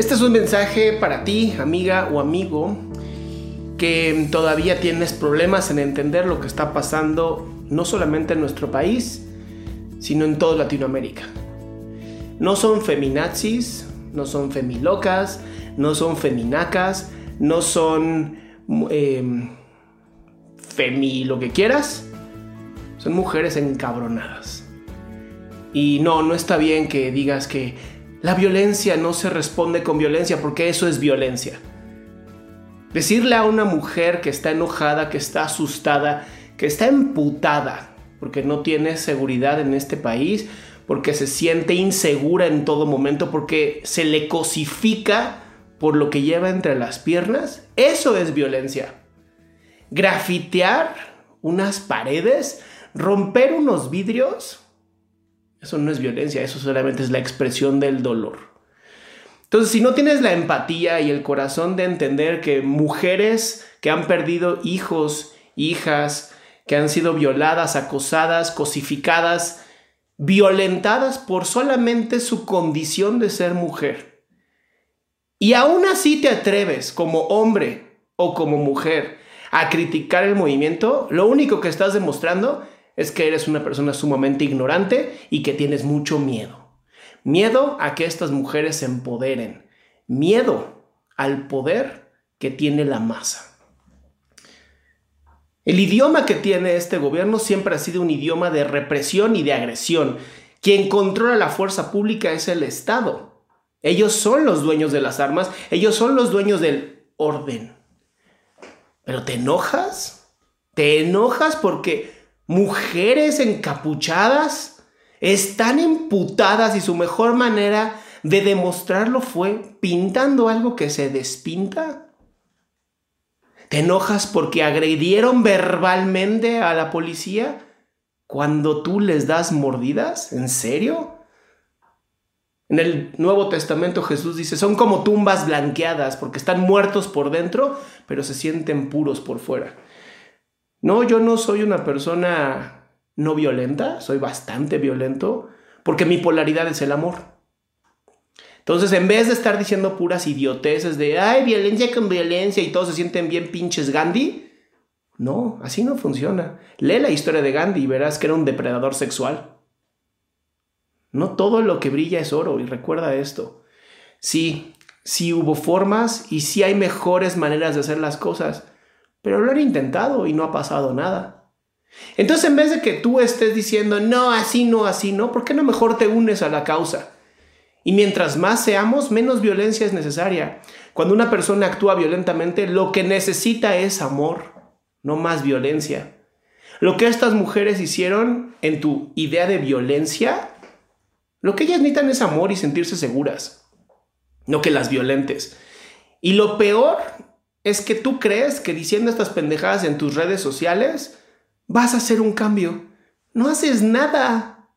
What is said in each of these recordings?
Este es un mensaje para ti, amiga o amigo, que todavía tienes problemas en entender lo que está pasando no solamente en nuestro país, sino en toda Latinoamérica. No son feminazis, no son femilocas, no son feminacas, no son eh, femi lo que quieras. Son mujeres encabronadas. Y no, no está bien que digas que la violencia no se responde con violencia porque eso es violencia. Decirle a una mujer que está enojada, que está asustada, que está emputada porque no tiene seguridad en este país, porque se siente insegura en todo momento, porque se le cosifica por lo que lleva entre las piernas, eso es violencia. Grafitear unas paredes, romper unos vidrios, eso no es violencia, eso solamente es la expresión del dolor. Entonces, si no tienes la empatía y el corazón de entender que mujeres que han perdido hijos, hijas, que han sido violadas, acosadas, cosificadas, violentadas por solamente su condición de ser mujer, y aún así te atreves como hombre o como mujer a criticar el movimiento, lo único que estás demostrando es que eres una persona sumamente ignorante y que tienes mucho miedo. Miedo a que estas mujeres se empoderen. Miedo al poder que tiene la masa. El idioma que tiene este gobierno siempre ha sido un idioma de represión y de agresión. Quien controla la fuerza pública es el Estado. Ellos son los dueños de las armas, ellos son los dueños del orden. Pero te enojas, te enojas porque mujeres encapuchadas están emputadas y su mejor manera de demostrarlo fue pintando algo que se despinta. ¿Te enojas porque agredieron verbalmente a la policía cuando tú les das mordidas? ¿En serio? En el Nuevo Testamento Jesús dice, son como tumbas blanqueadas porque están muertos por dentro, pero se sienten puros por fuera. No, yo no soy una persona no violenta, soy bastante violento, porque mi polaridad es el amor. Entonces, en vez de estar diciendo puras idioteces de, ay, violencia con violencia y todos se sienten bien pinches Gandhi, no, así no funciona. Lee la historia de Gandhi y verás que era un depredador sexual. No todo lo que brilla es oro y recuerda esto. Sí, sí hubo formas y sí hay mejores maneras de hacer las cosas, pero lo han intentado y no ha pasado nada. Entonces, en vez de que tú estés diciendo, no, así no, así no, ¿por qué no mejor te unes a la causa? Y mientras más seamos, menos violencia es necesaria. Cuando una persona actúa violentamente, lo que necesita es amor, no más violencia. Lo que estas mujeres hicieron en tu idea de violencia, lo que ellas necesitan es amor y sentirse seguras, no que las violentes. Y lo peor es que tú crees que diciendo estas pendejadas en tus redes sociales vas a hacer un cambio. No haces nada.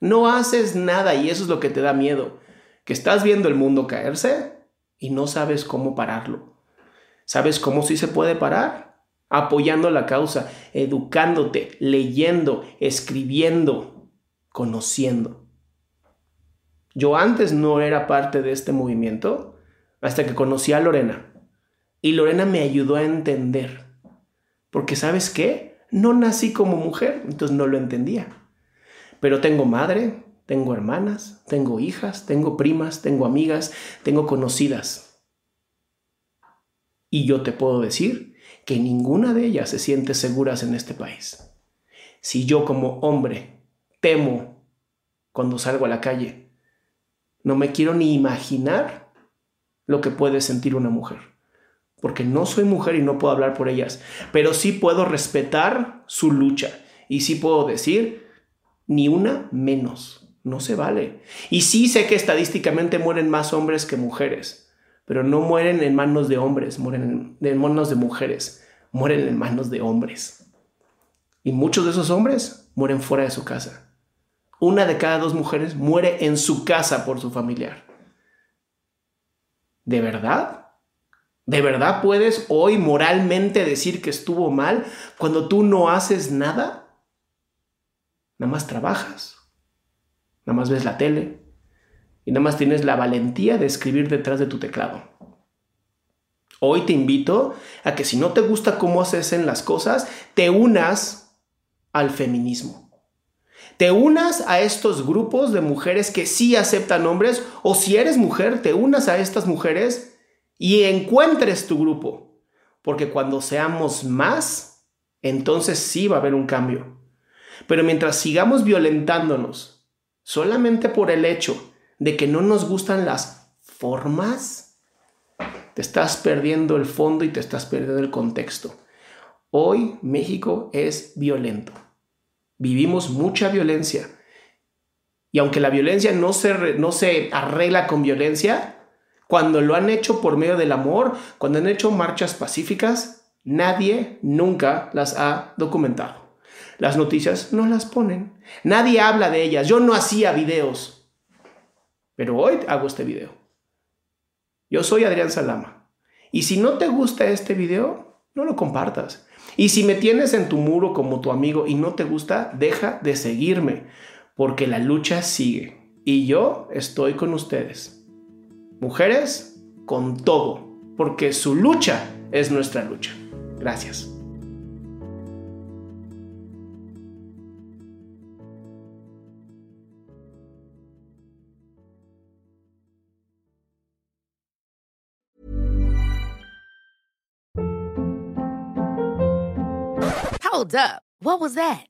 No haces nada y eso es lo que te da miedo. Que estás viendo el mundo caerse y no sabes cómo pararlo. ¿Sabes cómo sí se puede parar? Apoyando la causa, educándote, leyendo, escribiendo, conociendo. Yo antes no era parte de este movimiento hasta que conocí a Lorena. Y Lorena me ayudó a entender. Porque sabes qué? No nací como mujer, entonces no lo entendía. Pero tengo madre, tengo hermanas, tengo hijas, tengo primas, tengo amigas, tengo conocidas. Y yo te puedo decir que ninguna de ellas se siente seguras en este país. Si yo como hombre temo cuando salgo a la calle, no me quiero ni imaginar lo que puede sentir una mujer. Porque no soy mujer y no puedo hablar por ellas. Pero sí puedo respetar su lucha. Y sí puedo decir, ni una menos. No se vale. Y sí sé que estadísticamente mueren más hombres que mujeres. Pero no mueren en manos de hombres, mueren en, manos de mujeres. Mueren en manos de hombres. Y muchos de esos hombres mueren fuera de su casa una de cada dos mujeres muere en su casa por su familiar. ¿De verdad? ¿De verdad puedes hoy moralmente decir que estuvo mal cuando tú no haces nada? Nada más trabajas, nada más ves la tele y nada más tienes la valentía de escribir detrás de tu teclado. Hoy te invito a que si no te gusta cómo haces en las cosas, te unas al feminismo te unas a estos grupos de mujeres que sí aceptan hombres o si eres mujer, te unas a estas mujeres y encuentres tu grupo. Porque cuando seamos más, entonces sí va a haber un cambio. Pero mientras sigamos violentándonos solamente por el hecho de que no nos gustan las formas, te estás perdiendo el fondo y te estás perdiendo el contexto. Hoy México es violento vivimos mucha violencia. Y aunque la violencia no se, no se arregla con violencia, cuando lo han hecho por medio del amor, cuando han hecho marchas pacíficas, nadie nunca las ha documentado. Las noticias no las ponen. Nadie habla de ellas. Yo no hacía videos. Pero hoy hago este video. Yo soy Adrián Salama. Y si no te gusta este video, no lo compartas. Y si me tienes en tu muro como tu amigo y no te gusta, deja de seguirme, porque la lucha sigue. Y yo estoy con ustedes. Mujeres, con todo, porque su lucha es nuestra lucha. Gracias. Hold up. What was that?